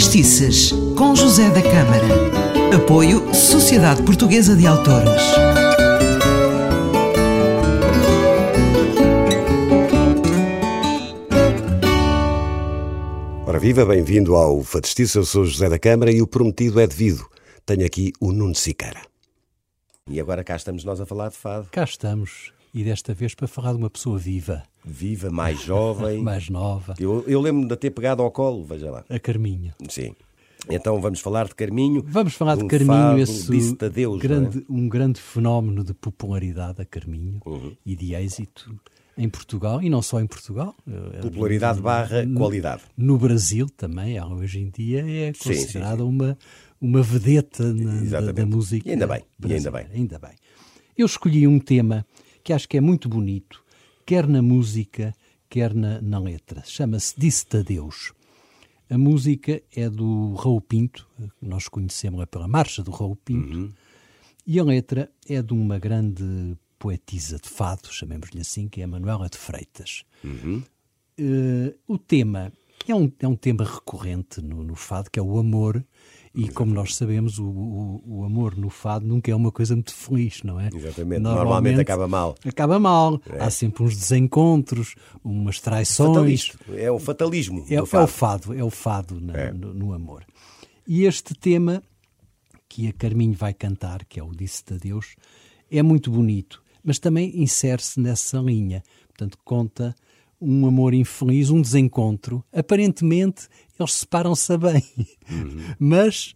Factistices, com José da Câmara. Apoio Sociedade Portuguesa de Autores. Ora viva, bem-vindo ao Fadistice, eu sou José da Câmara e o prometido é devido. Tenho aqui o Nuno Sicara. E agora cá estamos nós a falar de fado. Cá estamos, e desta vez para falar de uma pessoa viva. Viva, mais jovem. mais nova. Eu, eu lembro-me de ter pegado ao colo, veja lá. A Carminho. Sim. Então vamos falar de Carminho. Vamos falar de, um Carminho, fado, esse disse-te adeus, grande, não um grande fenómeno de popularidade a Carminho Uhum. e de êxito em Portugal, e não só em Portugal. é? Popularidade barra qualidade. No Brasil também, hoje em dia é Sim, sim, considerada Uma, uma vedeta na- da, da música E ainda bem, ainda brasileira. Ainda bem. Eu escolhi um tema que acho que é muito bonito, quer na música, quer na, na letra. Chama-se Disse-te Adeus. A música é do Raul Pinto, nós conhecemos-la pela marcha do Raul Pinto, Uhum. e a letra é de uma grande poetisa de fado, chamemos-lhe assim, que é a Manuela de Freitas. Uhum. Eh, o tema é um, é um tema recorrente no, no fado, que é o amor, e como nós sabemos, o, o, o amor no fado nunca é uma coisa muito feliz, não é? Exatamente. Normalmente acaba mal. Acaba mal. Há sempre uns desencontros, umas traições. Fatalista. É o fatalismo. É, do é fado. o fado, é o fado na- É. no, no amor. E este tema que a Carminho vai cantar, que é o Disse-te Adeus, é muito bonito, mas também insere-se nessa linha. Portanto, conta um amor infeliz, um desencontro. Aparentemente, eles separam-se a bem, mas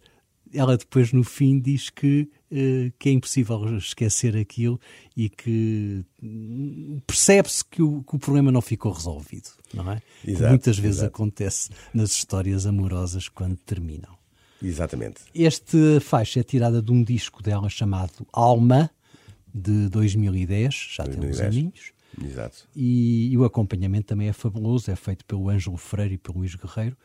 ela depois, no fim, diz que, eh, que é impossível esquecer aquilo e que hum, percebe-se que o, que o problema não ficou resolvido, não é? Exato, muitas vezes exato. acontece nas histórias amorosas quando terminam. Exatamente. Este faixa é tirada de um disco dela chamado Alma, de 2010, já tem uns 2010. aninhos. Exato. E, e o acompanhamento também é fabuloso, é feito pelo Ângelo Freire e pelo Luís Guerreiro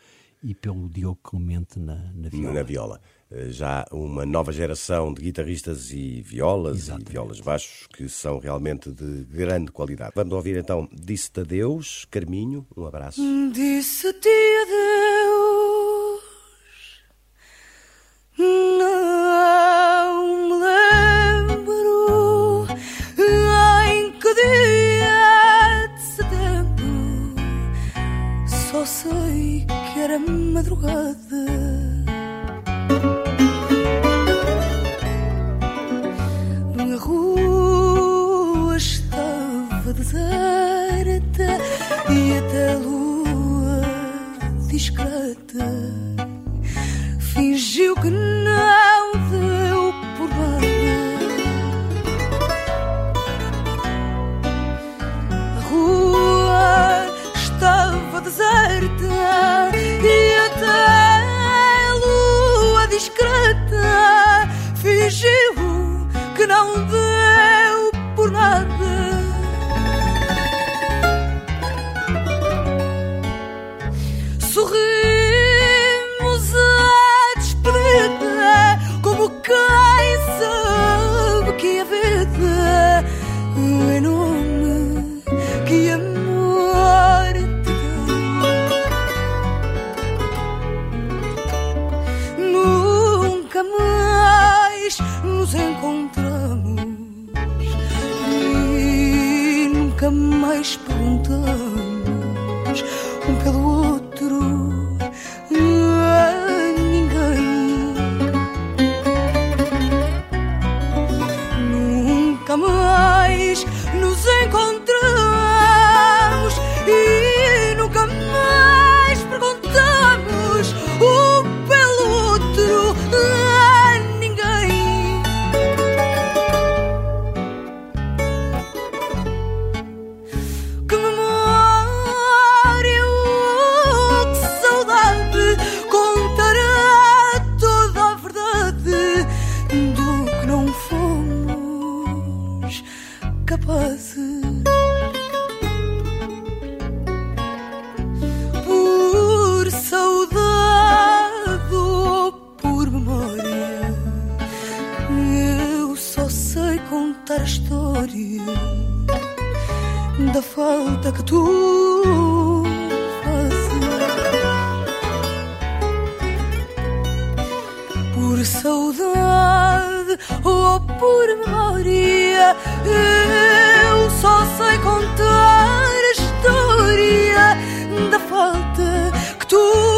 e pelo Diogo Clemente na, na viola. Na viola. Eh, Já uma nova geração de guitarristas e violas Exatamente. e violas baixos que são realmente de grande qualidade. Vamos ouvir então Disse-te adeus, Carminho, um abraço. Disse-te adeus, só sei que era madrugada. A rua estava deserta e até a lua discreta fingiu que não nos encontramos e nunca mais perguntamos um pelo outro capazes Por saudade ou por memória Eu só sei contar a história da falta que tu por saudade ou por memória. Eu só sei contar a história da falta que tu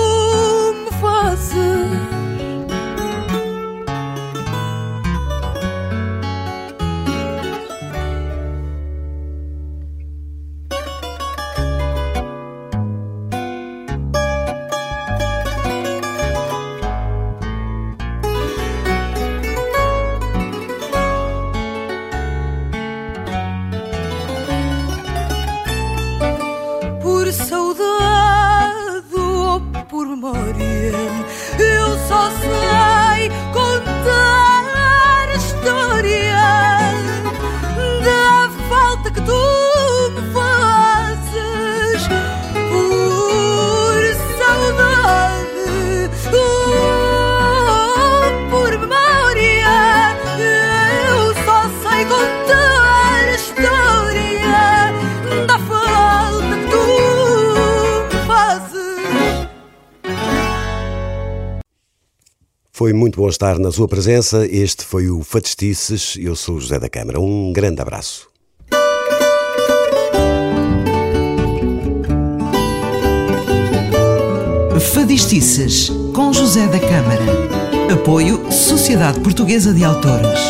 por memória. Eu só sei Foi muito bom estar na sua presença. Este foi o Fatestices. Eu sou José da Câmara. Um grande abraço. Fadistices, com José da Câmara. Apoio Sociedade Portuguesa de Autores.